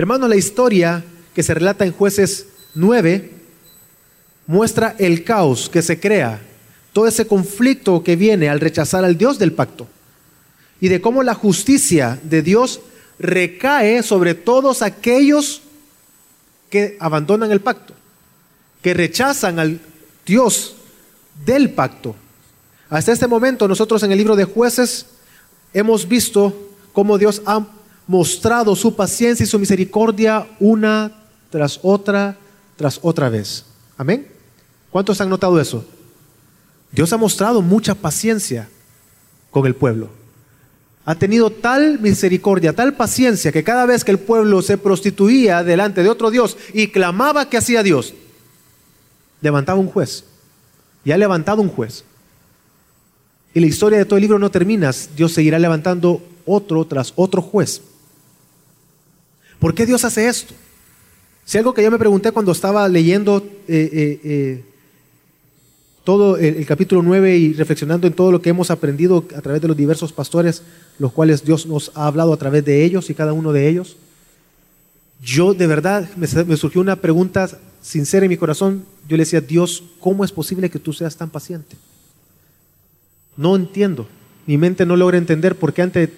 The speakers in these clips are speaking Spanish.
Hermanos, la historia que se relata en jueces 9 muestra el caos que se crea, todo ese conflicto que viene al rechazar al Dios del pacto y de cómo la justicia de Dios recae sobre todos aquellos que abandonan el pacto, que rechazan al Dios del pacto. Hasta este momento nosotros en el libro de jueces hemos visto cómo Dios ha mostrado su paciencia y su misericordia una tras otra, tras otra vez. Amén. ¿Cuántos han notado eso? Dios ha mostrado mucha paciencia con el pueblo. Ha tenido tal misericordia, tal paciencia, que cada vez que el pueblo se prostituía delante de otro Dios y clamaba que hacía Dios, levantaba un juez. Y ha levantado un juez. Y la historia de todo el libro no termina. Dios seguirá levantando otro tras otro juez. ¿Por qué Dios hace esto? Si algo que yo me pregunté cuando estaba leyendo eh, eh, eh, todo el, capítulo 9 y reflexionando en todo lo que hemos aprendido a través de los diversos pastores, los cuales Dios nos ha hablado a través de ellos y cada uno de ellos, yo de verdad me, me surgió una pregunta sincera en mi corazón. Yo le decía, Dios, ¿cómo es posible que tú seas tan paciente? No entiendo. Mi mente no logra entender por qué ante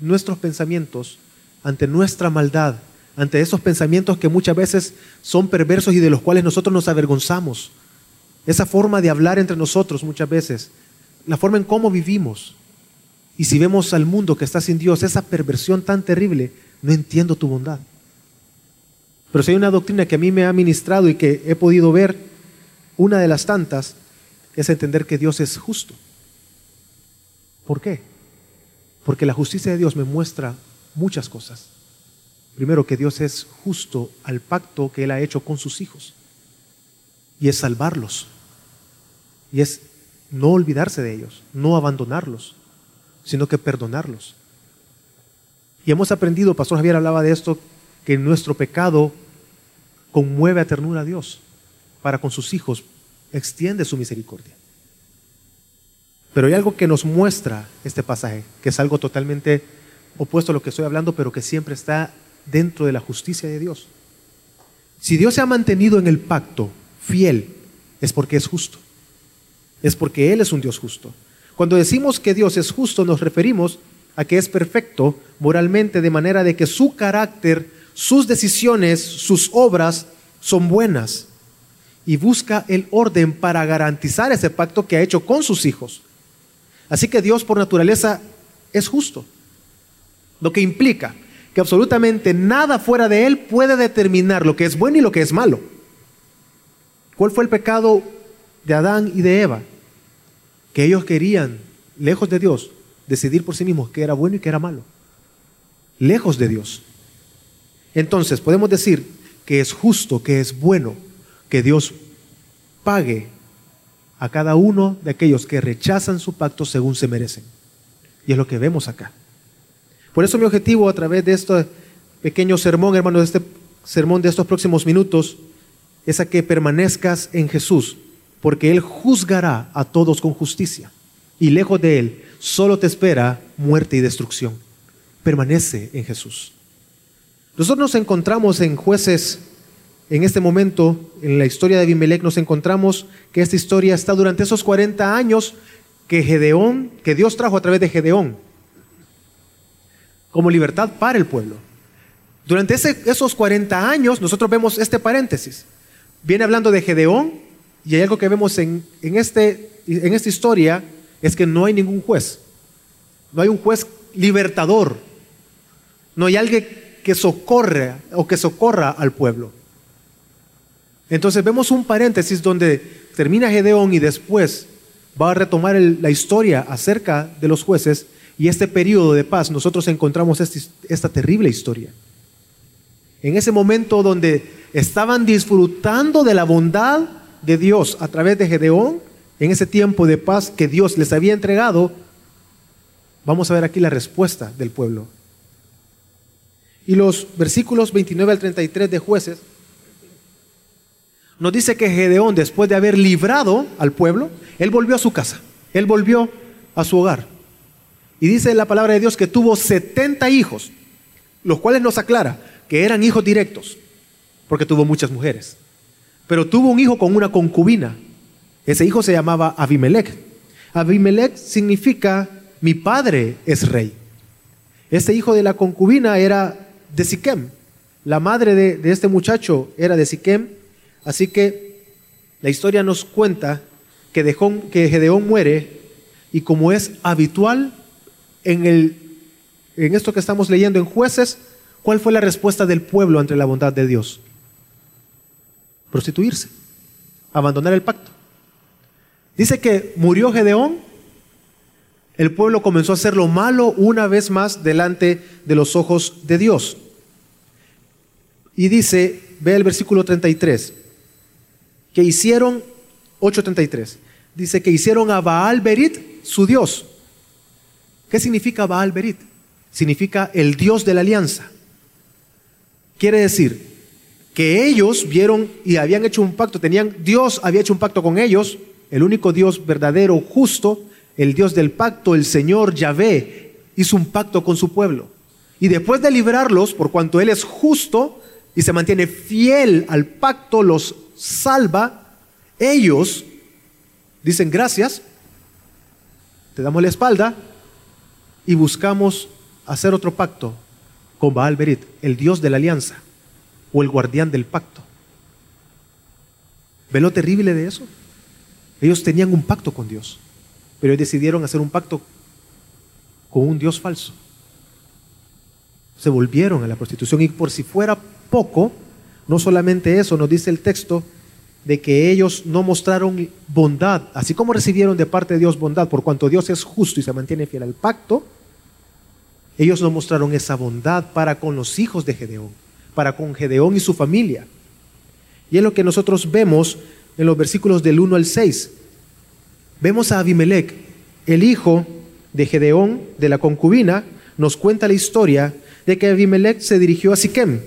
nuestros pensamientos, ante nuestra maldad, ante esos pensamientos que muchas veces son perversos y de los cuales nosotros nos avergonzamos, esa forma de hablar entre nosotros muchas veces, la forma en cómo vivimos. Y si vemos al mundo que está sin Dios, esa perversión tan terrible, no entiendo tu bondad. Pero si hay una doctrina que a mí me ha ministrado y que he podido ver, una de las tantas, es entender que Dios es justo. ¿Por qué? Porque la justicia de Dios me muestra muchas cosas. Primero, que Dios es justo al pacto que Él ha hecho con sus hijos. Y es salvarlos. Y es no olvidarse de ellos, no abandonarlos, sino que perdonarlos. Y hemos aprendido, Pastor Javier hablaba de esto, que nuestro pecado conmueve a ternura a Dios para con sus hijos, extiende su misericordia. Pero hay algo que nos muestra este pasaje, que es algo totalmente opuesto a lo que estoy hablando, pero que siempre está dentro de la justicia de Dios. Si Dios se ha mantenido en el pacto fiel, es porque es justo. Es porque Él es un Dios justo. Cuando decimos que Dios es justo, nos referimos a que es perfecto moralmente, de manera de que su carácter, sus decisiones, sus obras son buenas. Y busca el orden para garantizar ese pacto que ha hecho con sus hijos. Así que Dios por naturaleza es justo. Lo que implica que absolutamente nada fuera de Él puede determinar lo que es bueno y lo que es malo. ¿Cuál fue el pecado de Adán y de Eva? Que ellos querían, lejos de Dios, decidir por sí mismos qué era bueno y qué era malo. Lejos de Dios. Entonces, podemos decir que es justo, que es bueno que Dios pague a cada uno de aquellos que rechazan su pacto según se merecen. Y es lo que vemos acá. Por eso mi objetivo a través de este pequeño sermón, hermanos, de este sermón de estos próximos minutos, es a que permanezcas en Jesús, porque Él juzgará a todos con justicia. Y lejos de Él solo te espera muerte y destrucción. Permanece en Jesús. Nosotros nos encontramos en jueces en este momento, en la historia de Abimelech, nos encontramos que esta historia está durante esos 40 años que Gedeón, que Dios trajo a través de Gedeón, como libertad para el pueblo. Durante esos 40 años, nosotros vemos este paréntesis. Viene hablando de Gedeón, y hay algo que vemos en, este, en esta historia, es que no hay ningún juez. No hay un juez libertador. No hay alguien que socorre o que socorra al pueblo. Entonces vemos un paréntesis donde termina Gedeón y después va a retomar la historia acerca de los jueces y este periodo de paz nosotros encontramos este, esta terrible historia. En ese momento donde estaban disfrutando de la bondad de Dios a través de Gedeón, en ese tiempo de paz que Dios les había entregado, vamos a ver aquí la respuesta del pueblo. Y los versículos 29 al 33 de jueces nos dice que Gedeón, después de haber librado al pueblo, él volvió a su casa, él volvió a su hogar. Y dice la palabra de Dios que tuvo 70 hijos, los cuales nos aclara que eran hijos directos, porque tuvo muchas mujeres. Pero tuvo un hijo con una concubina. Ese hijo se llamaba Abimelech. Abimelech significa mi padre es rey. Este hijo de la concubina era de Siquem. La madre de, este muchacho era de Siquem. Así que la historia nos cuenta que, que Gedeón muere y como es habitual en, el, en esto que estamos leyendo en jueces, ¿cuál fue la respuesta del pueblo ante la bondad de Dios? Prostituirse, abandonar el pacto. Dice que murió Gedeón, el pueblo comenzó a hacer lo malo una vez más delante de los ojos de Dios. Y dice, ve el versículo 33, que hicieron, 8.33, dice que hicieron a Baal Berit su Dios. ¿Qué significa Baal Berit? Significa el Dios de la alianza. Quiere decir que ellos vieron y habían hecho un pacto, tenían, Dios había hecho un pacto con ellos, el único Dios verdadero, justo, el Dios del pacto, el Señor Yahvé, hizo un pacto con su pueblo. Y después de librarlos, por cuanto Él es justo y se mantiene fiel al pacto, los salva, ellos dicen gracias, te damos la espalda y buscamos hacer otro pacto con Baal Berit, el Dios de la alianza o el guardián del pacto. ¿Ve lo terrible de eso? Ellos tenían un pacto con Dios, pero ellos decidieron hacer un pacto con un Dios falso. Se volvieron a la prostitución y por si fuera poco, no solamente eso, nos dice el texto de que ellos no mostraron bondad, así como recibieron de parte de Dios bondad, por cuanto Dios es justo y se mantiene fiel al pacto, ellos no mostraron esa bondad para con los hijos de Gedeón, para con Gedeón y su familia. Y es lo que nosotros vemos en los versículos del 1 al 6. Vemos a Abimelech, el hijo de Gedeón, de la concubina, nos cuenta la historia de que Abimelech se dirigió a Siquem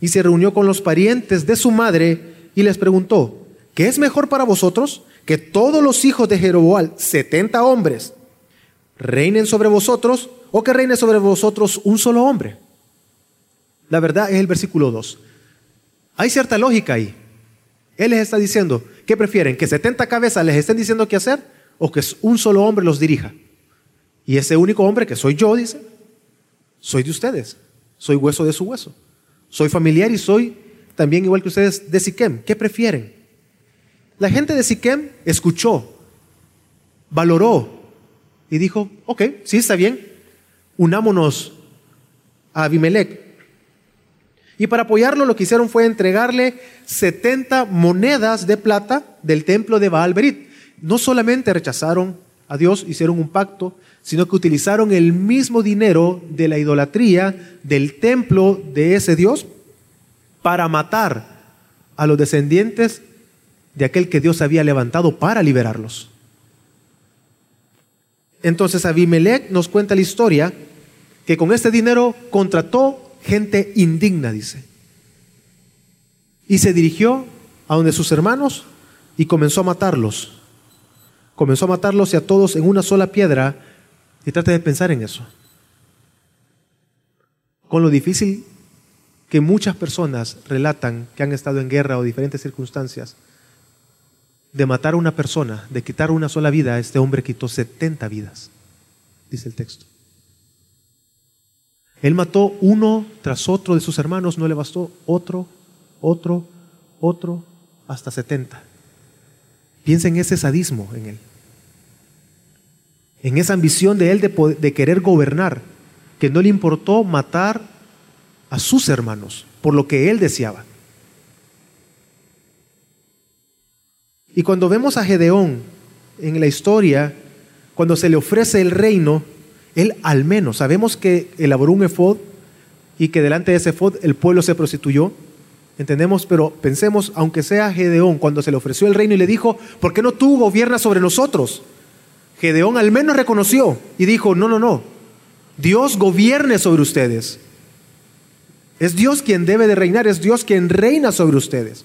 y se reunió con los parientes de su madre y les preguntó, ¿qué es mejor para vosotros? Que todos los hijos de Jeroboal, 70 hombres, reinen sobre vosotros o que reine sobre vosotros un solo hombre. La verdad es el versículo 2. Hay cierta lógica ahí. Él les está diciendo, ¿qué prefieren? ¿Que 70 cabezas les estén diciendo qué hacer o que un solo hombre los dirija? Y ese único hombre que soy yo, dice, soy de ustedes, soy hueso de su hueso, soy familiar y soy también igual que ustedes de Siquem. ¿Qué prefieren? La gente de Siquem escuchó, valoró y dijo, ok, sí, está bien, unámonos a Abimelech. Y para apoyarlo lo que hicieron fue entregarle 70 monedas de plata del templo de Baal Berit. No solamente rechazaron a Dios, hicieron un pacto, sino que utilizaron el mismo dinero de la idolatría del templo de ese Dios para matar a los descendientes de aquel que Dios había levantado para liberarlos. Entonces Abimelech nos cuenta la historia que con este dinero contrató gente indigna, dice. Y se dirigió a donde sus hermanos y comenzó a matarlos. Comenzó a matarlos y a todos en una sola piedra. Y trate de pensar en eso. Con lo difícil que muchas personas relatan que han estado en guerra o diferentes circunstancias, de matar a una persona, de quitar una sola vida, este hombre quitó 70 vidas, dice el texto. Él mató uno tras otro de sus hermanos, no le bastó otro, otro, otro, hasta 70. Piensa en ese sadismo en él, en esa ambición de él de, de querer gobernar, que no le importó matar a sus hermanos por lo que él deseaba. Y cuando vemos a Gedeón en la historia, cuando se le ofrece el reino, él al menos, sabemos que elaboró un efod y que delante de ese efod el pueblo se prostituyó. Entendemos, pero pensemos, aunque sea Gedeón, cuando se le ofreció el reino y le dijo, ¿por qué no tú gobiernas sobre nosotros? Gedeón al menos reconoció y dijo, no, no, no, Dios gobierne sobre ustedes. Es Dios quien debe de reinar, es Dios quien reina sobre ustedes.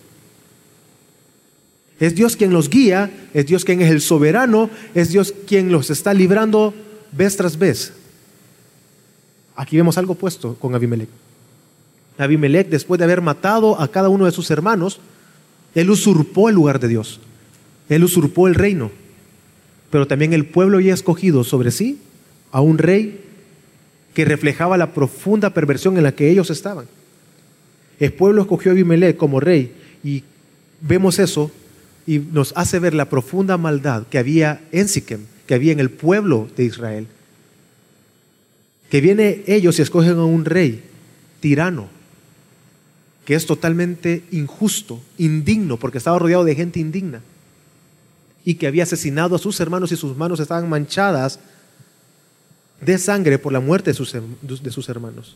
Es Dios quien los guía, es Dios quien es el soberano, es Dios quien los está librando vez tras vez. Aquí vemos algo puesto con Abimelech. Abimelech, después de haber matado a cada uno de sus hermanos, él usurpó el lugar de Dios. Él usurpó el reino. Pero también el pueblo había escogido sobre sí a un rey que reflejaba la profunda perversión en la que ellos estaban. El pueblo escogió a Abimelech como rey y vemos eso y nos hace ver la profunda maldad que había en Siquem, que había en el pueblo de Israel. Que viene ellos y escogen a un rey tirano, que es totalmente injusto, indigno, porque estaba rodeado de gente indigna, y que había asesinado a sus hermanos y sus manos estaban manchadas de sangre por la muerte de sus, de sus hermanos.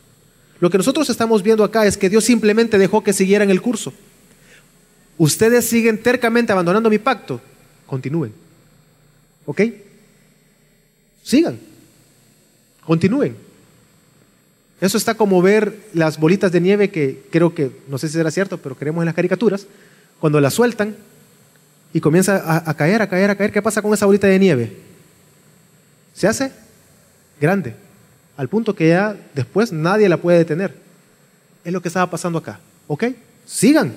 Lo que nosotros estamos viendo acá es que Dios simplemente dejó que siguieran el curso. Ustedes siguen tercamente abandonando mi pacto. Continúen. ¿Ok? Sigan. Continúen. Eso está como ver las bolitas de nieve que creo que, no sé si será cierto, pero queremos en las caricaturas, cuando las sueltan y comienza a, a caer, a caer, a caer, ¿qué pasa con esa bolita de nieve? Se hace grande, al punto que ya después nadie la puede detener. Es lo que estaba pasando acá. ¿Ok? Sigan.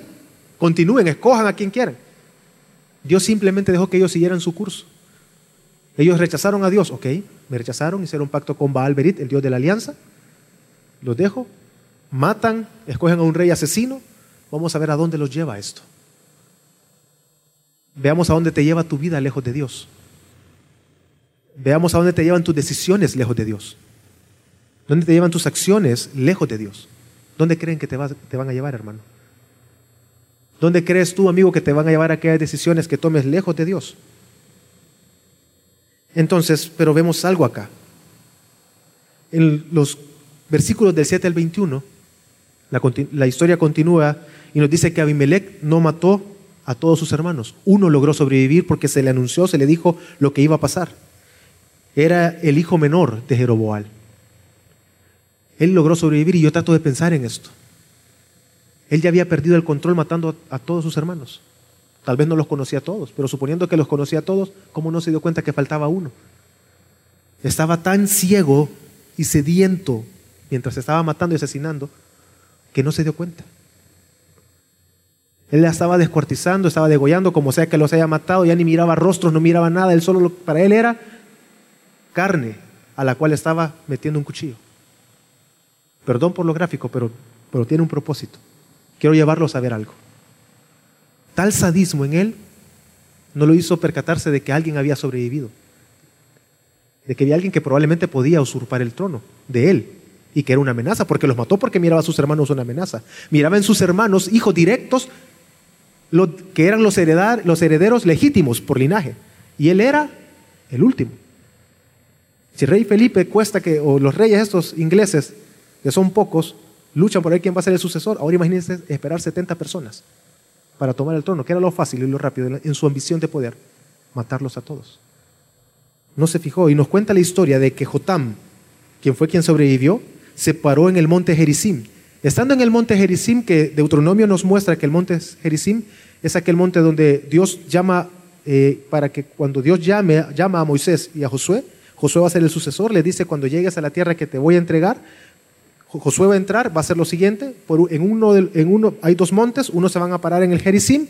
Continúen, escojan a quien quieran. Dios simplemente dejó que ellos siguieran su curso. Ellos rechazaron a Dios, ok, me rechazaron, hicieron un pacto con Baal Berit, el Dios de la alianza. Los dejo, matan, escogen a un rey asesino. Vamos a ver a dónde los lleva esto. Veamos a dónde te lleva tu vida lejos de Dios. Veamos a dónde te llevan tus decisiones lejos de Dios. ¿Dónde te llevan tus acciones lejos de Dios? ¿Dónde creen que te, te van a llevar, hermano? ¿Dónde crees tú, amigo, que te van a llevar a aquellas decisiones que tomes lejos de Dios? Entonces, pero vemos algo acá. En los versículos del 7 al 21, la, la historia continúa y nos dice que Abimelech no mató a todos sus hermanos. Uno logró sobrevivir porque se le anunció, se le dijo lo que iba a pasar. Era el hijo menor de Jeroboal. Él logró sobrevivir y yo trato de pensar en esto. Él ya había perdido el control matando a, todos sus hermanos. Tal vez no los conocía a todos, pero suponiendo que los conocía a todos, ¿cómo no se dio cuenta que faltaba uno? Estaba tan ciego y sediento mientras estaba matando y asesinando que no se dio cuenta. Él la estaba descuartizando, estaba degollando, como sea que los haya matado, ya ni miraba rostros, no miraba nada, él solo para él era carne a la cual estaba metiendo un cuchillo. Perdón por lo gráfico, pero, pero tiene un propósito. Quiero llevarlos a ver algo. Tal sadismo en él no lo hizo percatarse de que alguien había sobrevivido, de que había alguien que probablemente podía usurpar el trono de él y que era una amenaza, porque los mató porque miraba a sus hermanos una amenaza. Miraba en sus hermanos hijos directos que eran los, heredar, los herederos legítimos por linaje, y él era el último. Si rey Felipe cuesta que, o los reyes estos ingleses, que son pocos, luchan por ver quién va a ser el sucesor. Ahora imagínense esperar 70 personas para tomar el trono, que era lo fácil y lo rápido en su ambición de poder, matarlos a todos. No se fijó y nos cuenta la historia de que Jotam, quien fue quien sobrevivió, se paró en el monte Gerizim. Estando en el monte Gerizim, que Deuteronomio nos muestra que el monte Gerizim es aquel monte donde Dios llama, eh, para que cuando Dios llame, llama a Moisés y a Josué, Josué va a ser el sucesor, le dice, cuando llegues a la tierra que te voy a entregar, Josué va a entrar, va a hacer lo siguiente, en, uno en uno hay dos montes, uno se van a parar en el Gerizim,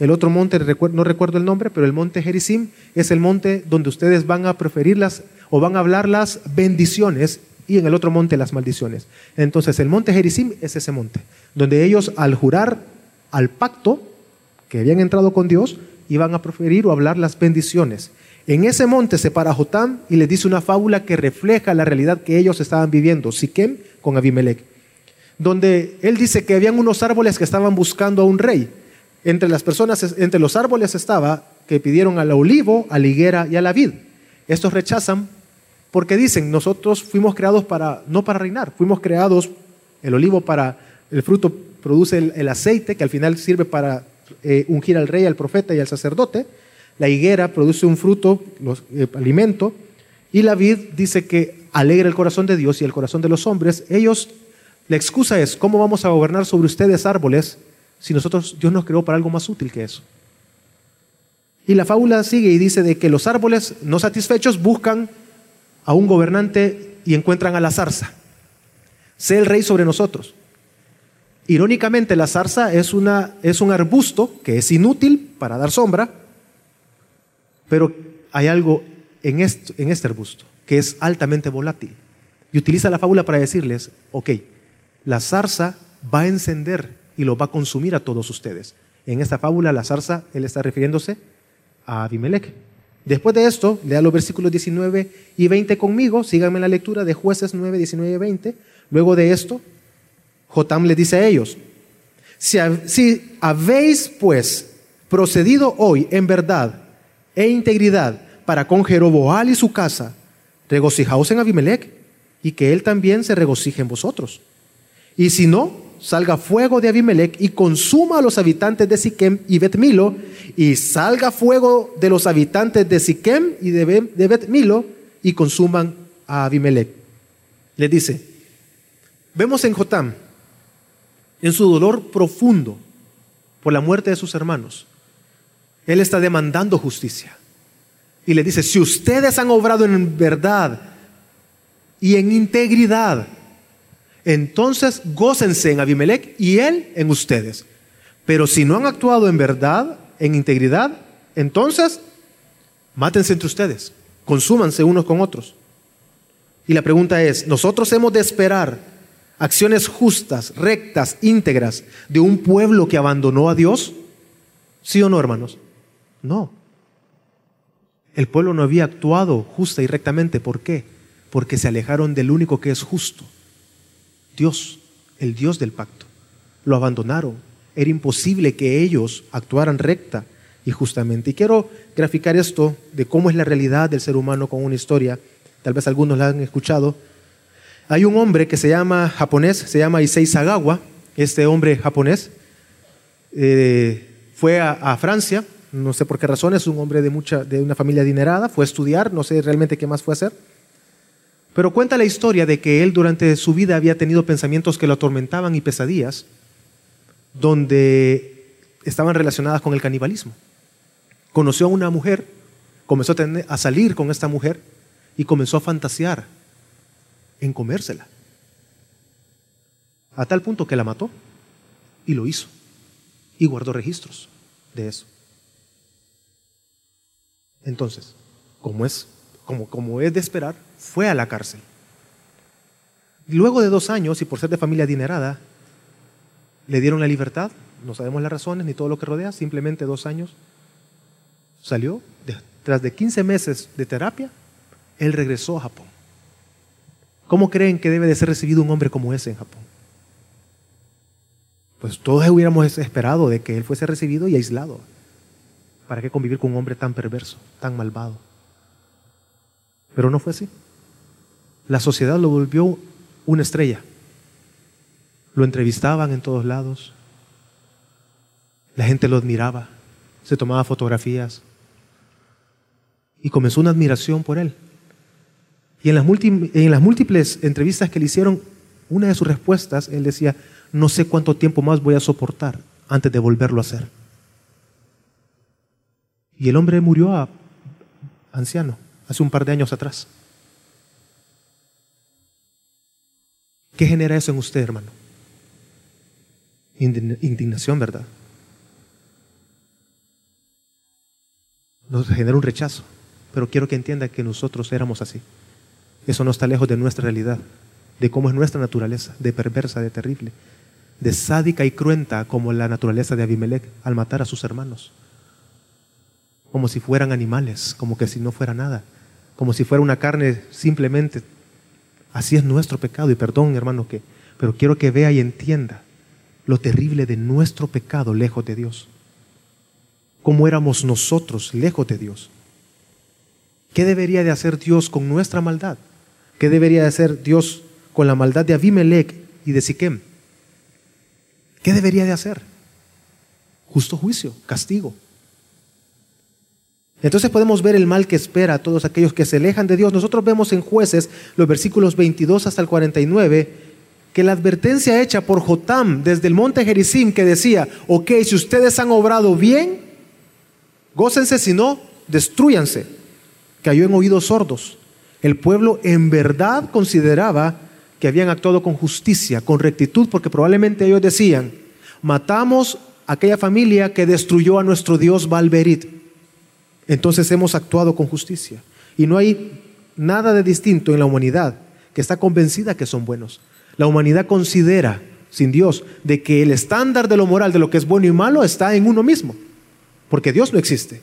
el otro monte, no recuerdo el nombre, pero el monte Gerizim es el monte donde ustedes van a preferirlas o van a hablar las bendiciones y en el otro monte las maldiciones. Entonces el monte Gerizim es ese monte, donde ellos al jurar al pacto que habían entrado con Dios, iban a preferir o hablar las bendiciones. En ese monte se para Jotam y le dice una fábula que refleja la realidad que ellos estaban viviendo, Siquem con Abimelech, donde él dice que habían unos árboles que estaban buscando a un rey. Entre las personas, entre los árboles estaba que pidieron al olivo, a la higuera y a la vid. Estos rechazan porque dicen, nosotros fuimos creados para, no para reinar, fuimos creados, el olivo para, el fruto produce el, aceite que al final sirve para eh, ungir al rey, al profeta y al sacerdote. La higuera produce un fruto, los, eh, alimento, y la vid dice que alegra el corazón de Dios y el corazón de los hombres. Ellos, la excusa es, ¿cómo vamos a gobernar sobre ustedes árboles si nosotros, Dios nos creó para algo más útil que eso? Y la fábula sigue y dice de que los árboles no satisfechos buscan a un gobernante y encuentran a la zarza. Sé el rey sobre nosotros. Irónicamente, la zarza es, una, es un arbusto que es inútil para dar sombra, pero hay algo en este, en este arbusto que es altamente volátil. Y utiliza la fábula para decirles, ok, la zarza va a encender y lo va a consumir a todos ustedes. En esta fábula, la zarza, él está refiriéndose a Abimelech. Después de esto, lea los versículos 19 y 20 conmigo, síganme en la lectura de jueces 9, 19 y 20. Luego de esto, Jotam le dice a ellos, si, si habéis pues procedido hoy en verdad e integridad para con Jeroboal y su casa, regocijaos en Abimelech y que él también se regocije en vosotros. Y si no, salga fuego de Abimelech y consuma a los habitantes de Siquem y Betmilo, y salga fuego de los habitantes de Siquem y de, Betmilo y consuman a Abimelech. Le dice, vemos en Jotam, en su dolor profundo por la muerte de sus hermanos, él está demandando justicia. Y le dice, si ustedes han obrado en verdad y en integridad, entonces gócense en Abimelech y él en ustedes. Pero si no han actuado en verdad, en integridad, entonces mátense entre ustedes, consúmanse unos con otros. Y la pregunta es, ¿nosotros hemos de esperar acciones justas, rectas, íntegras de un pueblo que abandonó a Dios? ¿Sí o no, hermanos? No. El pueblo no había actuado justa y rectamente. ¿Por qué? Porque se alejaron del único que es justo, Dios, el Dios del pacto. Lo abandonaron. Era imposible que ellos actuaran recta y justamente. Y quiero graficar esto de cómo es la realidad del ser humano con una historia. Tal vez algunos la han escuchado. Hay un hombre que se llama japonés, se llama Issei Sagawa. Este hombre japonés eh, fue a, Francia, no sé por qué razón, es un hombre de, mucha, de una familia adinerada, fue a estudiar, no sé realmente qué más fue a hacer pero cuenta la historia de que él durante su vida había tenido pensamientos que lo atormentaban y pesadillas, donde estaban relacionadas con el canibalismo. Conoció a una mujer, comenzó a, salir con esta mujer y comenzó a fantasear en comérsela. A tal punto que la mató y lo hizo. Y guardó registros de eso. Entonces, como es como, como es de esperar, fue a la cárcel. Luego de dos años, y por ser de familia adinerada, le dieron la libertad, no sabemos las razones ni todo lo que rodea, simplemente dos años. Salió, tras de 15 meses de terapia, él regresó a Japón. ¿Cómo creen que debe de ser recibido un hombre como ese en Japón? Pues todos hubiéramos esperado de que él fuese recibido y aislado. ¿Para qué convivir con un hombre tan perverso, tan malvado? Pero no fue así. La sociedad lo volvió una estrella. Lo entrevistaban en todos lados. La gente lo admiraba. Se tomaba fotografías. Y comenzó una admiración por él. Y en las, en las múltiples entrevistas que le hicieron, una de sus respuestas, él decía, no sé cuánto tiempo más voy a soportar antes de volverlo a hacer. Y el hombre murió a anciano hace un par de años atrás. ¿Qué genera eso en usted, hermano? Indignación, ¿verdad? Nos genera un rechazo, pero quiero que entienda que nosotros éramos así. Eso no está lejos de nuestra realidad, de cómo es nuestra naturaleza, de perversa, de terrible, de sádica y cruenta como la naturaleza de Abimelech al matar a sus hermanos, como si fueran animales, como que si no fuera nada como si fuera una carne simplemente. Así es nuestro pecado. Y perdón, hermano, que, pero quiero que vea y entienda lo terrible de nuestro pecado lejos de Dios. ¿Cómo éramos nosotros lejos de Dios? ¿Qué debería de hacer Dios con nuestra maldad? ¿Qué debería de hacer Dios con la maldad de Abimelech y de Siquem? ¿Qué debería de hacer? Justo juicio, castigo. Entonces podemos ver el mal que espera a todos aquellos que se alejan de Dios. Nosotros vemos en jueces los versículos 22 hasta el 49 que la advertencia hecha por Jotam desde el monte Gerizim que decía, ok, si ustedes han obrado bien, gócense, si no, destruyanse, cayó en oídos sordos. El pueblo en verdad consideraba que habían actuado con justicia, con rectitud, porque probablemente ellos decían, matamos a aquella familia que destruyó a nuestro Dios Balberit. Entonces hemos actuado con justicia. Y no hay nada de distinto en la humanidad que está convencida que son buenos. La humanidad considera, sin Dios, de que el estándar de lo moral, de lo que es bueno y malo, está en uno mismo, porque Dios no existe.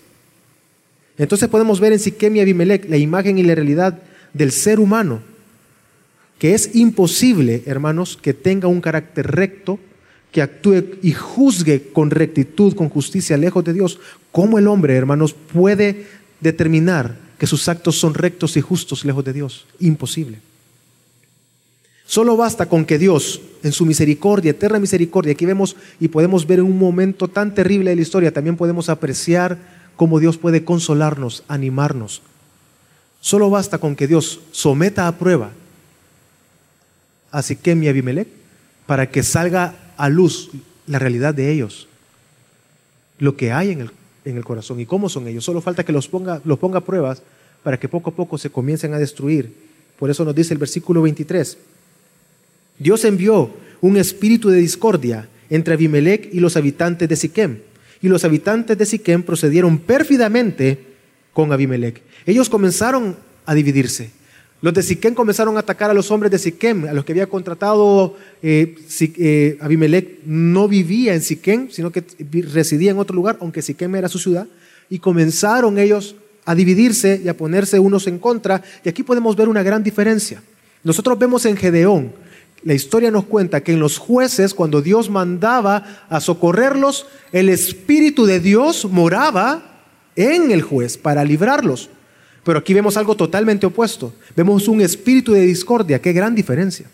Entonces podemos ver en Siquem y Abimelech la imagen y la realidad del ser humano, que es imposible, hermanos, que tenga un carácter recto, que actúe y juzgue con rectitud, con justicia, lejos de Dios. ¿Cómo el hombre, hermanos, puede determinar que sus actos son rectos y justos lejos de Dios? Imposible. Solo basta con que Dios, en su misericordia, eterna misericordia, aquí vemos y podemos ver en un momento tan terrible de la historia, también podemos apreciar cómo Dios puede consolarnos, animarnos. Solo basta con que Dios someta a prueba a Siquem y Abimelech para que salga a luz la realidad de ellos, lo que hay en el, en el corazón y cómo son ellos. Solo falta que los ponga, los ponga a pruebas para que poco a poco se comiencen a destruir. Por eso nos dice el versículo 23. Dios envió un espíritu de discordia entre Abimelech y los habitantes de Siquem y los habitantes de Siquem procedieron pérfidamente con Abimelech. Ellos comenzaron a dividirse. Los de Siquem comenzaron a atacar a los hombres de Siquem, a los que había contratado eh, eh, Abimelech. No vivía en Siquem, sino que residía en otro lugar, aunque Siquem era su ciudad. Y comenzaron ellos a dividirse y a ponerse unos en contra. Y aquí podemos ver una gran diferencia. Nosotros vemos en Gedeón la historia nos cuenta que en los jueces, cuando Dios mandaba a socorrerlos, el Espíritu de Dios moraba en el juez para librarlos. Pero aquí vemos algo totalmente opuesto. Vemos un espíritu de discordia. Qué gran diferencia.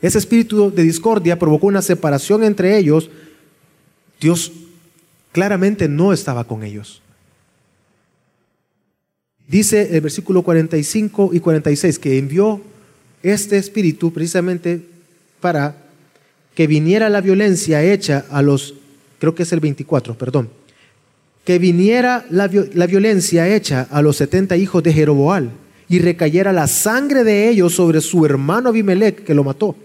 Ese espíritu de discordia provocó una separación entre ellos. Dios claramente no estaba con ellos. Dice el versículo 45 y 46 que envió este espíritu precisamente para que viniera la violencia hecha a los, creo que es el 24, perdón, que viniera la, violencia hecha a los 70 hijos de Jeroboal y recayera la sangre de ellos sobre su hermano Abimelech que lo mató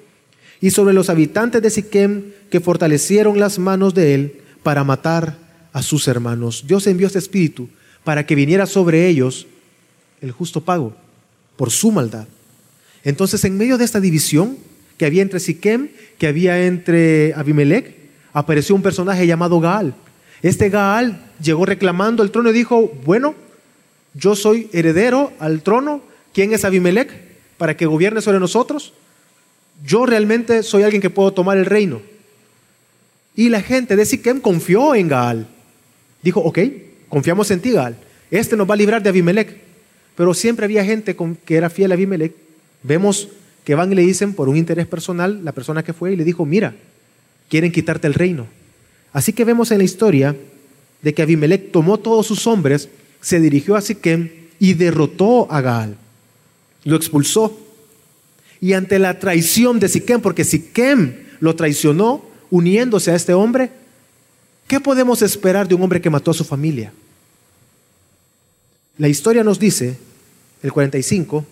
y sobre los habitantes de Siquem que fortalecieron las manos de él para matar a sus hermanos. Dios envió este espíritu para que viniera sobre ellos el justo pago por su maldad. Entonces, en medio de esta división que había entre Siquem, que había entre Abimelech, apareció un personaje llamado Gaal. Este Gaal llegó reclamando el trono y dijo, bueno, yo soy heredero al trono, ¿quién es Abimelech para que gobierne sobre nosotros? Yo realmente soy alguien que puedo tomar el reino. Y la gente de Siquem confió en Gaal. Dijo, ok, confiamos en ti, Gaal. Este nos va a librar de Abimelech. Pero siempre había gente que era fiel a Abimelech Vemos que van y le dicen por un interés personal, la persona que fue y le dijo, mira, quieren quitarte el reino. Así que vemos en la historia de que Abimelech tomó todos sus hombres, se dirigió a Siquem y derrotó a Gaal. Lo expulsó. Y ante la traición de Siquem, porque Siquem lo traicionó uniéndose a este hombre, ¿qué podemos esperar de un hombre que mató a su familia? La historia nos dice, el 45,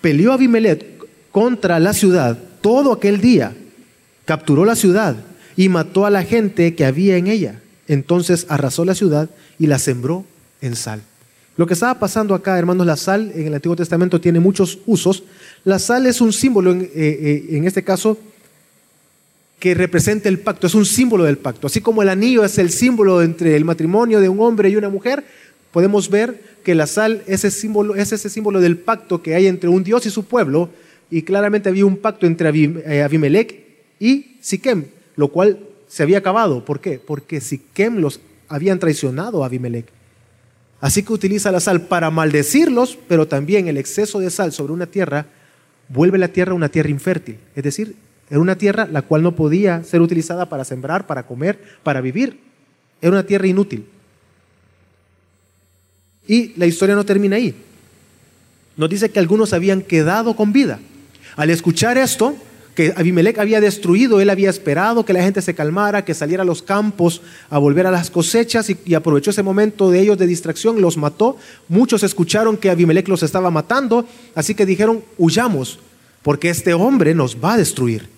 peleó Abimelech contra la ciudad todo aquel día, capturó la ciudad y mató a la gente que había en ella. Entonces arrasó la ciudad y la sembró en sal. Lo que estaba pasando acá, hermanos, la sal en el Antiguo Testamento tiene muchos usos. La sal es un símbolo, en, eh, eh, en este caso, que representa el pacto, es un símbolo del pacto. Así como el anillo es el símbolo entre el matrimonio de un hombre y una mujer, podemos ver que la sal es, ese símbolo, es ese símbolo del pacto que hay entre un Dios y su pueblo, y claramente había un pacto entre eh, Abimelech y Siquem, lo cual se había acabado. ¿Por qué? Porque Siquem los habían traicionado a Abimelech. Así que utiliza la sal para maldecirlos, pero también el exceso de sal sobre una tierra vuelve la tierra una tierra infértil. Es decir, era una tierra la cual no podía ser utilizada para sembrar, para comer, para vivir. Era una tierra inútil. Y la historia no termina ahí. Nos dice que algunos habían quedado con vida. Al escuchar esto, que Abimelech había destruido, él había esperado que la gente se calmara, que saliera a los campos a volver a las cosechas y, aprovechó ese momento de ellos de distracción, los mató. Muchos escucharon que Abimelech los estaba matando, así que dijeron, huyamos. porque este hombre nos va a destruir.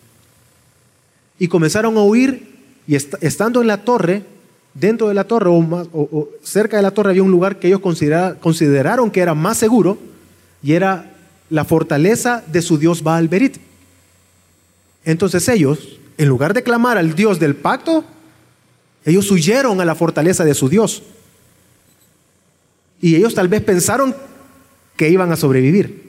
Y comenzaron a huir y estando en la torre, dentro de la torre o, cerca de la torre había un lugar que ellos consideraron que era más seguro y era la fortaleza de su dios Baal Berit. Entonces ellos, en lugar de clamar al dios del pacto, ellos huyeron a la fortaleza de su dios. Y ellos tal vez pensaron que iban a sobrevivir.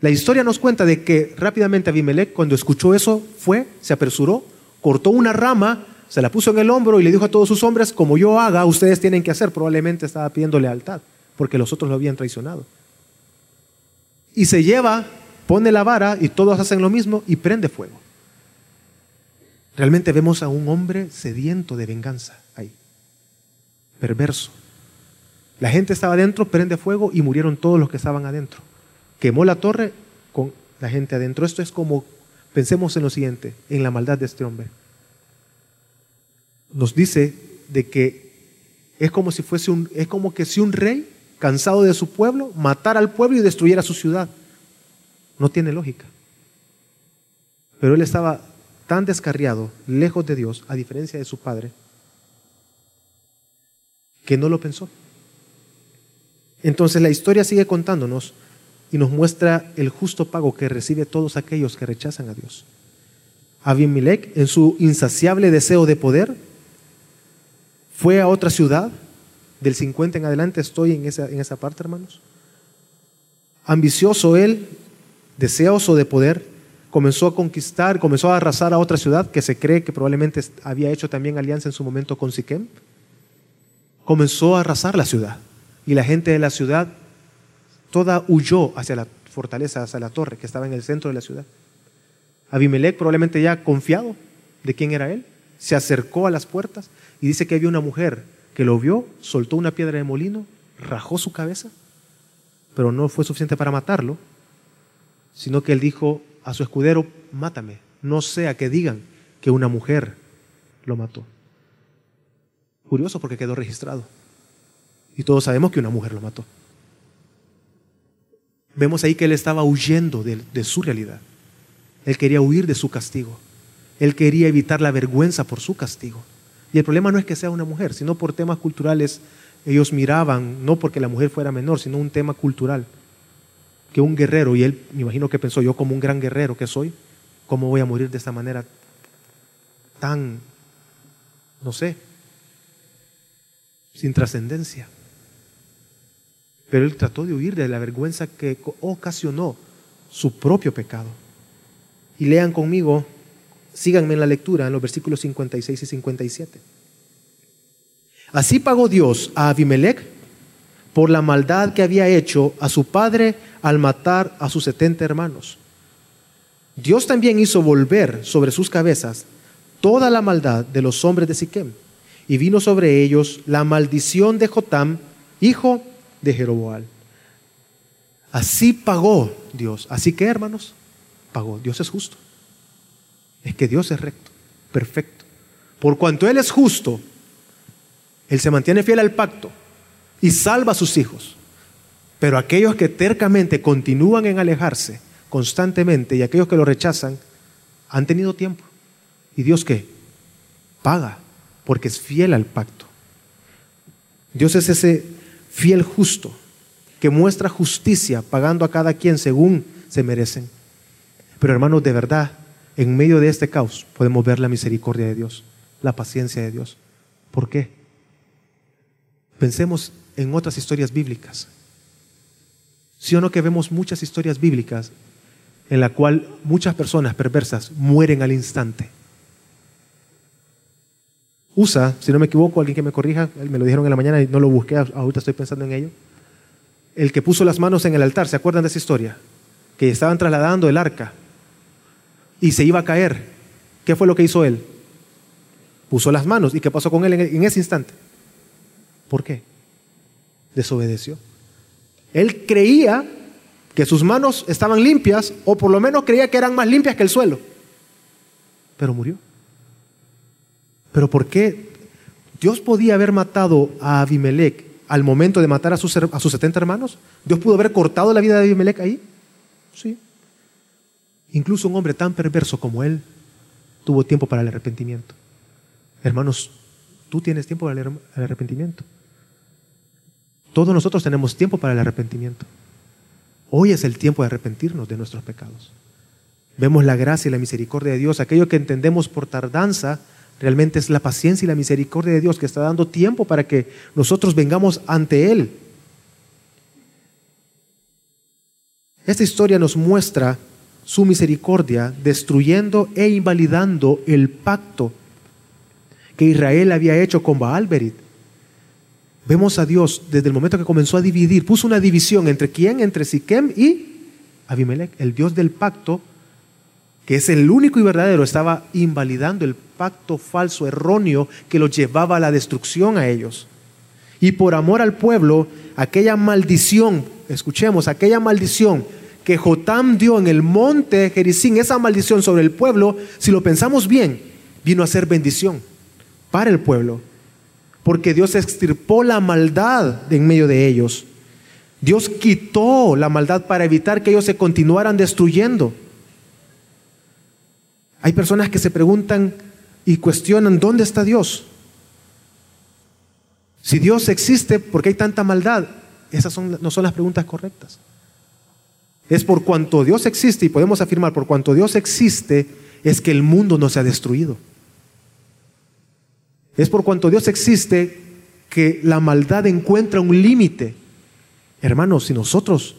La historia nos cuenta de que rápidamente Abimelech, cuando escuchó eso, fue, se apresuró, cortó una rama, se la puso en el hombro y le dijo a todos sus hombres, como yo haga, ustedes tienen que hacer. Probablemente estaba pidiendo lealtad, porque los otros lo habían traicionado. Y se lleva, pone la vara y todos hacen lo mismo y prende fuego. Realmente vemos a un hombre sediento de venganza ahí, perverso. La gente estaba adentro, prende fuego y murieron todos los que estaban adentro. Quemó la torre con la gente adentro. Esto es como, pensemos en lo siguiente, en la maldad de este hombre. Nos dice de que es como si fuese un, es como que si un rey cansado de su pueblo matara al pueblo y destruyera su ciudad. No tiene lógica. Pero él estaba tan descarriado, lejos de Dios, a diferencia de su padre, que no lo pensó. Entonces la historia sigue contándonos y nos muestra el justo pago que recibe todos aquellos que rechazan a Dios. Abimelech, en su insaciable deseo de poder, fue a otra ciudad, del 50 en adelante estoy en esa, en esa parte, hermanos. Ambicioso él, deseoso de poder, comenzó a conquistar, comenzó a arrasar a otra ciudad que se cree que probablemente había hecho también alianza en su momento con Siquem. Comenzó a arrasar la ciudad y la gente de la ciudad toda huyó hacia la fortaleza, hacia la torre que estaba en el centro de la ciudad. Abimelech, probablemente ya confiado de quién era él, se acercó a las puertas y dice que había una mujer que lo vio, soltó una piedra de molino, rajó su cabeza, pero no fue suficiente para matarlo, sino que él dijo a su escudero, mátame, no sea que digan que una mujer lo mató. Curioso porque quedó registrado. Y todos sabemos que una mujer lo mató. Vemos ahí que él estaba huyendo de, de su realidad. Él quería huir de su castigo. Él quería evitar la vergüenza por su castigo. Y el problema no es que sea una mujer, sino por temas culturales. Ellos miraban, no porque la mujer fuera menor, sino un tema cultural. Que un guerrero, y él me imagino que pensó, yo como un gran guerrero que soy, ¿cómo voy a morir de esta manera tan, no sé, sin trascendencia? Pero él trató de huir de la vergüenza que ocasionó su propio pecado. Y lean conmigo, síganme en la lectura, en los versículos 56 y 57. Así pagó Dios a Abimelech por la maldad que había hecho a su padre al matar a sus setenta hermanos. Dios también hizo volver sobre sus cabezas toda la maldad de los hombres de Siquem, y vino sobre ellos la maldición de Jotam, hijo de Jeroboal. Así pagó Dios. Así que, hermanos, pagó. Dios es justo. Es que Dios es recto, perfecto. Por cuanto Él es justo, Él se mantiene fiel al pacto y salva a sus hijos. Pero aquellos que tercamente continúan en alejarse constantemente y aquellos que lo rechazan, han tenido tiempo. ¿Y Dios qué? Paga, porque es fiel al pacto. Dios es ese fiel justo, que muestra justicia pagando a cada quien según se merecen. Pero hermanos, de verdad, en medio de este caos podemos ver la misericordia de Dios, la paciencia de Dios. ¿Por qué? Pensemos en otras historias bíblicas. Si o no que vemos muchas historias bíblicas en la cual muchas personas perversas mueren al instante? Usa, si no me equivoco, alguien que me corrija, me lo dijeron en la mañana y no lo busqué, ahorita estoy pensando en ello. El que puso las manos en el altar, ¿se acuerdan de esa historia? Que estaban trasladando el arca y se iba a caer. ¿Qué fue lo que hizo él? Puso las manos. ¿Y qué pasó con él en ese instante? ¿Por qué? Desobedeció. Él creía que sus manos estaban limpias, o por lo menos creía que eran más limpias que el suelo, pero murió. Pero ¿por qué Dios podía haber matado a Abimelech al momento de matar a sus, a sus 70 hermanos? ¿Dios pudo haber cortado la vida de Abimelech ahí? Sí. Incluso un hombre tan perverso como él tuvo tiempo para el arrepentimiento. Hermanos, tú tienes tiempo para el arrepentimiento. Todos nosotros tenemos tiempo para el arrepentimiento. Hoy es el tiempo de arrepentirnos de nuestros pecados. Vemos la gracia y la misericordia de Dios. Aquello que entendemos por tardanza, realmente es la paciencia y la misericordia de Dios que está dando tiempo para que nosotros vengamos ante Él. Esta historia nos muestra su misericordia destruyendo e invalidando el pacto que Israel había hecho con Baalberit. Vemos a Dios desde el momento que comenzó a dividir, puso una división entre quién, entre Siquem y Abimelech, el Dios del pacto, que es el único y verdadero, estaba invalidando el pacto falso, erróneo, que los llevaba a la destrucción a ellos. Y por amor al pueblo, aquella maldición, escuchemos, aquella maldición que Jotam dio en el monte Jericín, esa maldición sobre el pueblo, si lo pensamos bien, vino a ser bendición para el pueblo. Porque Dios extirpó la maldad en medio de ellos. Dios quitó la maldad para evitar que ellos se continuaran destruyendo. Hay personas que se preguntan y cuestionan, ¿dónde está Dios? Si Dios existe, ¿por qué hay tanta maldad? Esas no son las preguntas correctas. Es por cuanto Dios existe, y podemos afirmar, por cuanto Dios existe, es que el mundo no se ha destruido. Es por cuanto Dios existe que la maldad encuentra un límite. Hermanos, si nosotros,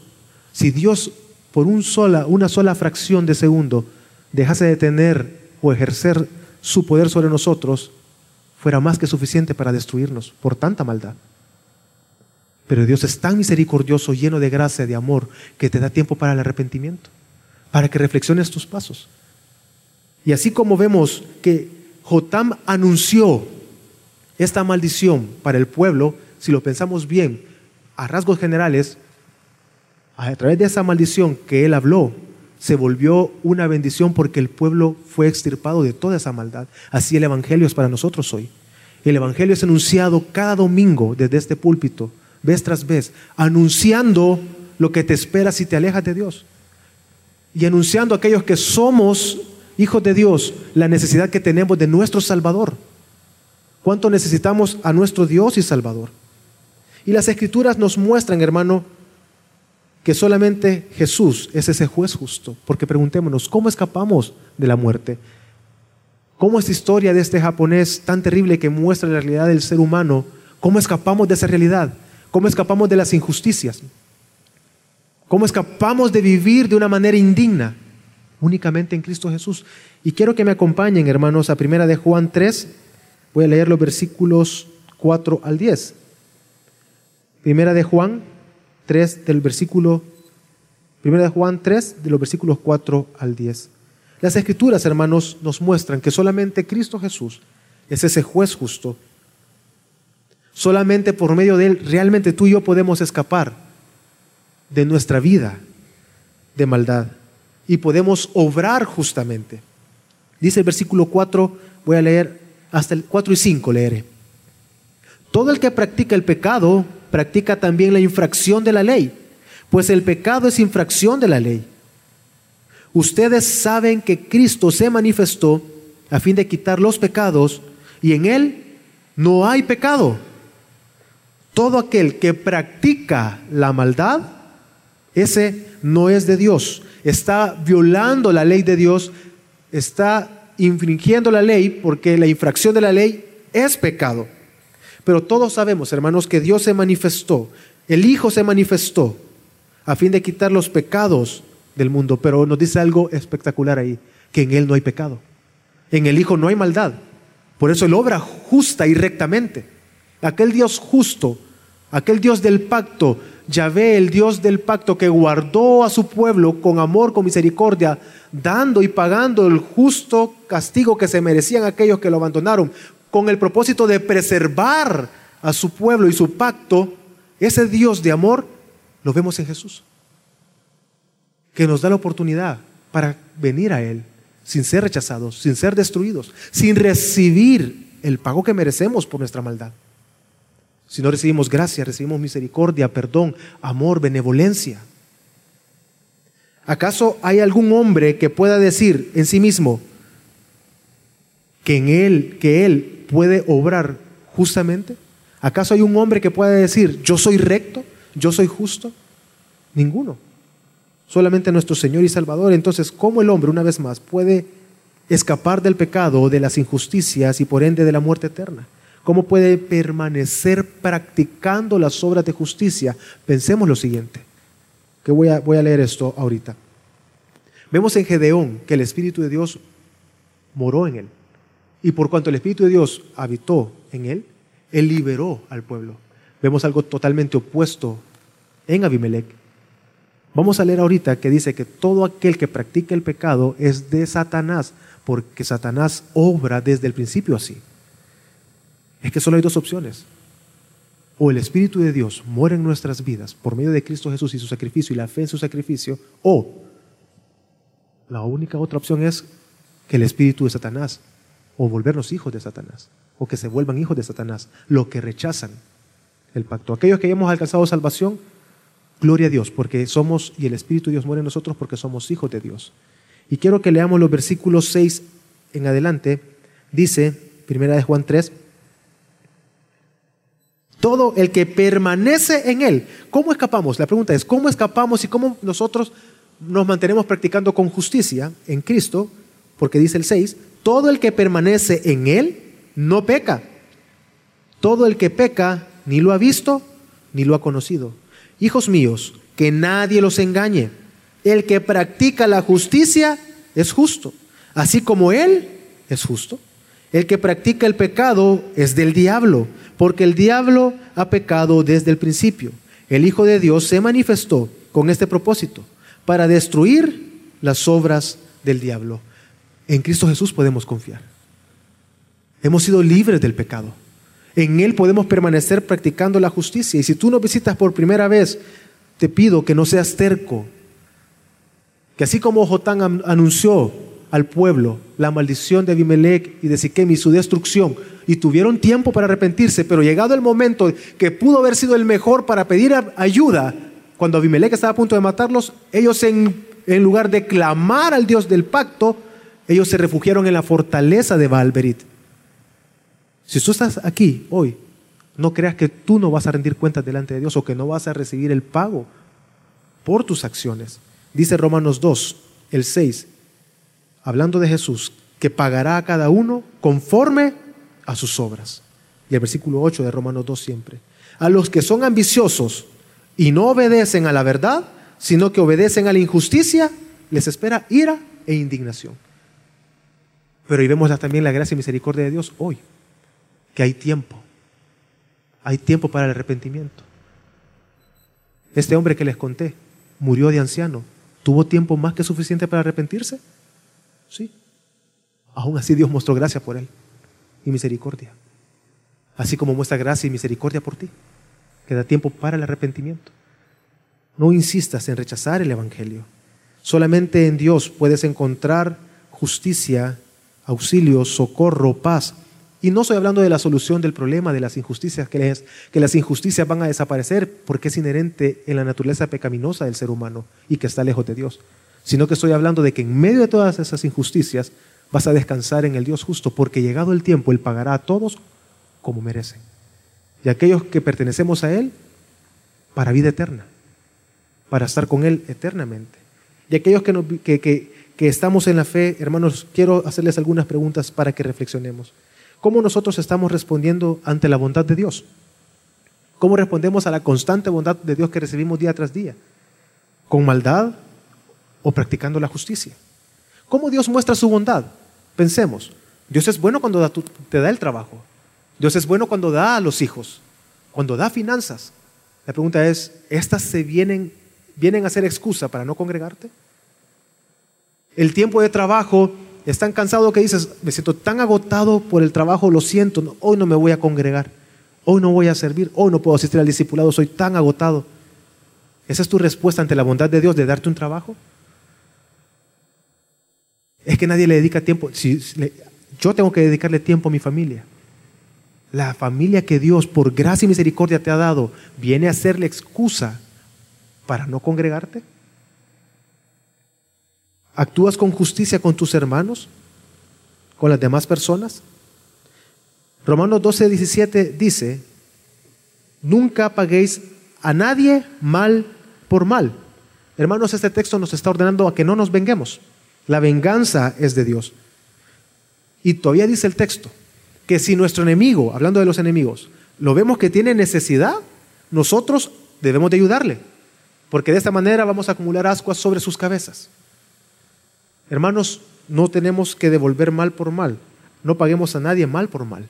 si Dios por un sola, una sola fracción de segundo dejase de tener o ejercer su poder sobre nosotros, fuera más que suficiente para destruirnos por tanta maldad. Pero Dios es tan misericordioso, lleno de gracia, de amor, que te da tiempo para el arrepentimiento, para que reflexiones tus pasos. Y así como vemos que Jotam anunció esta maldición para el pueblo, si lo pensamos bien, a rasgos generales, a través de esa maldición que él habló, se volvió una bendición porque el pueblo fue extirpado de toda esa maldad. Así el Evangelio es para nosotros hoy. El Evangelio es anunciado cada domingo desde este púlpito vez tras vez, anunciando lo que te espera si te alejas de Dios. Y anunciando a aquellos que somos hijos de Dios la necesidad que tenemos de nuestro Salvador. ¿Cuánto necesitamos a nuestro Dios y Salvador? Y las escrituras nos muestran, hermano, que solamente Jesús es ese juez justo. Porque preguntémonos, ¿cómo escapamos de la muerte? ¿Cómo esta historia de este japonés tan terrible que muestra la realidad del ser humano, cómo escapamos de esa realidad? ¿Cómo escapamos de las injusticias? ¿Cómo escapamos de vivir de una manera indigna? Únicamente en Cristo Jesús. Y quiero que me acompañen, hermanos, a primera de Juan 3. Voy a leer los versículos 4 al 10. Primera de Juan 3 del versículo Primera de Juan 3 de los versículos 4 al 10. Las escrituras, hermanos, nos muestran que solamente Cristo Jesús es ese juez justo Solamente por medio de Él realmente tú y yo podemos escapar de nuestra vida de maldad y podemos obrar justamente. Dice el versículo 4, voy a leer hasta el 4 y 5 leeré. Todo el que practica el pecado practica también la infracción de la ley, pues el pecado es infracción de la ley. Ustedes saben que Cristo se manifestó a fin de quitar los pecados y en Él no hay pecado. Todo aquel que practica la maldad, ese no es de Dios. Está violando la ley de Dios, está infringiendo la ley porque la infracción de la ley es pecado. Pero todos sabemos, hermanos, que Dios se manifestó, el Hijo se manifestó a fin de quitar los pecados del mundo. Pero nos dice algo espectacular ahí, que en Él no hay pecado. En el Hijo no hay maldad. Por eso Él obra justa y rectamente. Aquel Dios justo, aquel Dios del pacto, Yahvé, el Dios del pacto que guardó a su pueblo con amor, con misericordia, dando y pagando el justo castigo que se merecían aquellos que lo abandonaron, con el propósito de preservar a su pueblo y su pacto, ese Dios de amor lo vemos en Jesús, que nos da la oportunidad para venir a Él sin ser rechazados, sin ser destruidos, sin recibir el pago que merecemos por nuestra maldad. Si no recibimos gracia, recibimos misericordia, perdón, amor, benevolencia. ¿Acaso hay algún hombre que pueda decir en sí mismo que en él, que él puede obrar justamente? ¿Acaso hay un hombre que pueda decir, yo soy recto, yo soy justo? Ninguno. Solamente nuestro Señor y Salvador. Entonces, ¿cómo el hombre, una vez más, puede escapar del pecado, de las injusticias y por ende de la muerte eterna? ¿Cómo puede permanecer practicando las obras de justicia? Pensemos lo siguiente, que voy a, voy a leer esto ahorita. Vemos en Gedeón que el Espíritu de Dios moró en él. Y por cuanto el Espíritu de Dios habitó en él, él liberó al pueblo. Vemos algo totalmente opuesto en Abimelech. Vamos a leer ahorita que dice que todo aquel que practica el pecado es de Satanás, porque Satanás obra desde el principio así. Es que solo hay dos opciones. O el Espíritu de Dios muere en nuestras vidas por medio de Cristo Jesús y su sacrificio y la fe en su sacrificio, o la única otra opción es que el Espíritu de Satanás, o volvernos hijos de Satanás o que se vuelvan hijos de Satanás, los que rechazan el pacto. Aquellos que hayamos alcanzado salvación, gloria a Dios, porque somos, y el Espíritu de Dios muere en nosotros porque somos hijos de Dios. Y quiero que leamos los versículos 6 en adelante. Dice, primera de Juan 3, todo el que permanece en Él. ¿Cómo escapamos? La pregunta es, ¿cómo escapamos y cómo nosotros nos mantenemos practicando con justicia en Cristo? Porque dice el 6, todo el que permanece en Él no peca. Todo el que peca ni lo ha visto ni lo ha conocido. Hijos míos, que nadie los engañe. El que practica la justicia es justo, así como Él es justo. El que practica el pecado es del diablo, porque el diablo ha pecado desde el principio. El Hijo de Dios se manifestó con este propósito, para destruir las obras del diablo. En Cristo Jesús podemos confiar. Hemos sido libres del pecado. En Él podemos permanecer practicando la justicia. Y si tú nos visitas por primera vez, te pido que no seas terco. Que así como Jotán anunció al pueblo la maldición de Abimelech y de Siquem y su destrucción, y tuvieron tiempo para arrepentirse, pero llegado el momento que pudo haber sido el mejor para pedir ayuda, cuando Abimelech estaba a punto de matarlos, ellos en, en lugar de clamar al Dios del pacto, ellos se refugiaron en la fortaleza de Baalberit. Si tú estás aquí hoy, no creas que tú no vas a rendir cuentas delante de Dios o que no vas a recibir el pago por tus acciones. Dice Romanos 2, el 6, hablando de Jesús, que pagará a cada uno conforme a sus obras. Y el versículo 8 de Romanos 2 siempre. A los que son ambiciosos y no obedecen a la verdad, sino que obedecen a la injusticia, les espera ira e indignación. Pero ahí vemos también la gracia y misericordia de Dios hoy que hay tiempo. Hay tiempo para el arrepentimiento. Este hombre que les conté murió de anciano. ¿Tuvo tiempo más que suficiente para arrepentirse? Sí. Aún así Dios mostró gracia por él y misericordia. Así como muestra gracia y misericordia por ti. Queda tiempo para el arrepentimiento. No insistas en rechazar el Evangelio. Solamente en Dios puedes encontrar justicia, auxilio, socorro, paz y no estoy hablando de la solución del problema de las injusticias, que, que las injusticias van a desaparecer porque es inherente en la naturaleza pecaminosa del ser humano y que está lejos de Dios, sino que estoy hablando de que en medio de todas esas injusticias vas a descansar en el Dios justo, porque llegado el tiempo Él pagará a todos como merecen. Y aquellos que pertenecemos a Él, para vida eterna, para estar con Él eternamente. Y aquellos que, que estamos en la fe, hermanos, quiero hacerles algunas preguntas para que reflexionemos. ¿Cómo nosotros estamos respondiendo ante la bondad de Dios? ¿Cómo respondemos a la constante bondad de Dios que recibimos día tras día? ¿Con maldad o practicando la justicia? ¿Cómo Dios muestra su bondad? Pensemos, Dios es bueno cuando te da el trabajo. Dios es bueno cuando da a los hijos, cuando da finanzas. La pregunta es, ¿estas se vienen, vienen a ser excusa para no congregarte? El tiempo de trabajo es tan cansado que dices, me siento tan agotado por el trabajo, lo siento, hoy no me voy a congregar, hoy no voy a servir, hoy no puedo asistir al discipulado, soy tan agotado. ¿Esa es tu respuesta ante la bondad de Dios de darte un trabajo? Es que nadie le dedica tiempo. Si, yo tengo que dedicarle tiempo a mi familia. La familia que Dios por gracia y misericordia te ha dado viene a ser la excusa para no congregarte. ¿Actúas con justicia con tus hermanos? ¿Con las demás personas? Romanos 12, 17 dice, nunca paguéis a nadie mal por mal. Hermanos, este texto nos está ordenando a que no nos venguemos. La venganza es de Dios. Y todavía dice el texto que si nuestro enemigo, hablando de los enemigos, lo vemos que tiene necesidad, nosotros debemos de ayudarle, porque de esta manera vamos a acumular ascuas sobre sus cabezas. Hermanos, no tenemos que devolver mal por mal, no paguemos a nadie mal por mal.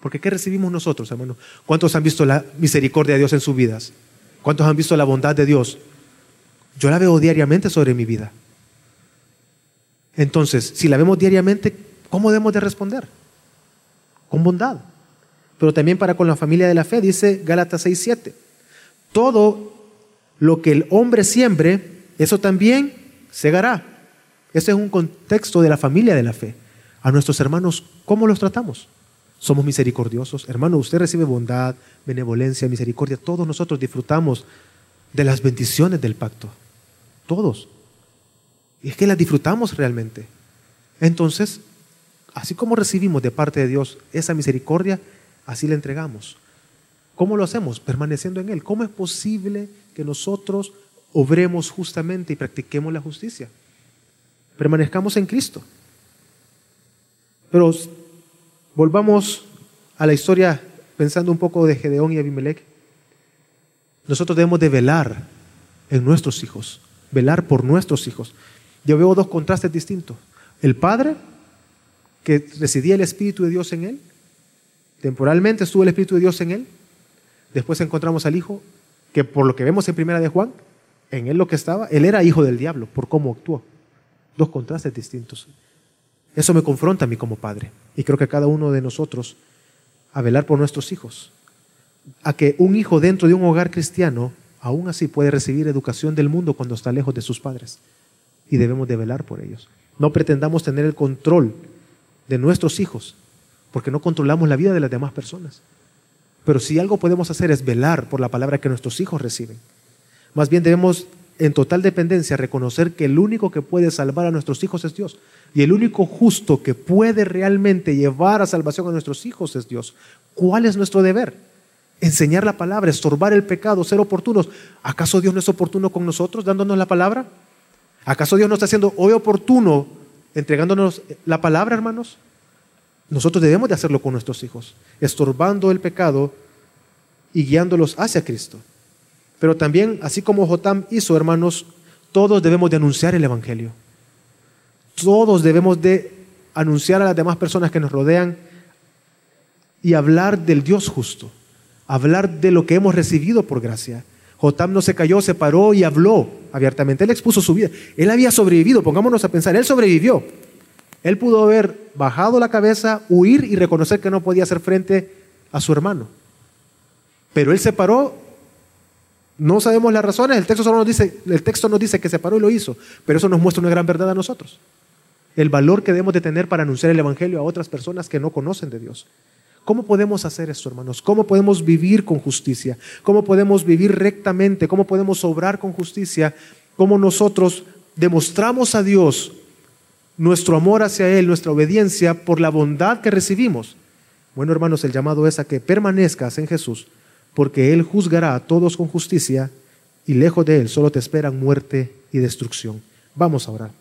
Porque ¿qué recibimos nosotros, hermanos? ¿Cuántos han visto la misericordia de Dios en sus vidas? ¿Cuántos han visto la bondad de Dios? Yo la veo diariamente sobre mi vida. Entonces, si la vemos diariamente, ¿cómo debemos de responder? Con bondad. Pero también para con la familia de la fe, dice Gálatas 6:7. Todo lo que el hombre siembre, eso también segará. Ese es un contexto de la familia de la fe. A nuestros hermanos, ¿cómo los tratamos? Somos misericordiosos. Hermano, usted recibe bondad, benevolencia, misericordia. Todos nosotros disfrutamos de las bendiciones del pacto. Todos. Y es que las disfrutamos realmente. Entonces, así como recibimos de parte de Dios esa misericordia, así la entregamos. ¿Cómo lo hacemos? Permaneciendo en Él. ¿Cómo es posible que nosotros obremos justamente y practiquemos la justicia? Permanezcamos en Cristo. Pero Volvamos a la historia pensando un poco de Gedeón y Abimelech. Nosotros debemos de velar en nuestros hijos, velar por nuestros hijos. Yo veo dos contrastes distintos. El padre, que residía el Espíritu de Dios en él, temporalmente estuvo el Espíritu de Dios en él. Después encontramos al hijo, que por lo que vemos en primera de Juan, en él lo que estaba, él era hijo del diablo, por cómo actuó. Dos contrastes distintos. Eso me confronta a mí como padre y creo que cada uno de nosotros a velar por nuestros hijos. A que un hijo dentro de un hogar cristiano aún así puede recibir educación del mundo cuando está lejos de sus padres y debemos de velar por ellos. No pretendamos tener el control de nuestros hijos porque no controlamos la vida de las demás personas. Pero si algo podemos hacer es velar por la palabra que nuestros hijos reciben. Más bien debemos en total dependencia reconocer que el único que puede salvar a nuestros hijos es Dios. Y el único justo que puede realmente llevar a salvación a nuestros hijos es Dios. ¿Cuál es nuestro deber? Enseñar la palabra, estorbar el pecado, ser oportunos. ¿Acaso Dios no es oportuno con nosotros dándonos la palabra? ¿Acaso Dios no está haciendo hoy oportuno entregándonos la palabra, hermanos? Nosotros debemos de hacerlo con nuestros hijos, estorbando el pecado y guiándolos hacia Cristo. Pero también, así como Jotam hizo, hermanos, todos debemos de anunciar el Evangelio. Todos debemos de anunciar a las demás personas que nos rodean y hablar del Dios justo, hablar de lo que hemos recibido por gracia. Jotam no se cayó, se paró y habló abiertamente. Él expuso su vida. Él había sobrevivido, pongámonos a pensar, él sobrevivió. Él pudo haber bajado la cabeza, huir y reconocer que no podía hacer frente a su hermano. Pero él se paró no sabemos las razones, el texto solo nos dice, el texto nos dice que se paró y lo hizo, pero eso nos muestra una gran verdad a nosotros. El valor que debemos de tener para anunciar el evangelio a otras personas que no conocen de Dios. ¿Cómo podemos hacer esto, hermanos? ¿Cómo podemos vivir con justicia? ¿Cómo podemos vivir rectamente? ¿Cómo podemos obrar con justicia? ¿Cómo nosotros demostramos a Dios nuestro amor hacia Él, nuestra obediencia por la bondad que recibimos? Bueno, hermanos, el llamado es a que permanezcas en Jesús porque Él juzgará a todos con justicia y lejos de Él solo te esperan muerte y destrucción. Vamos a orar.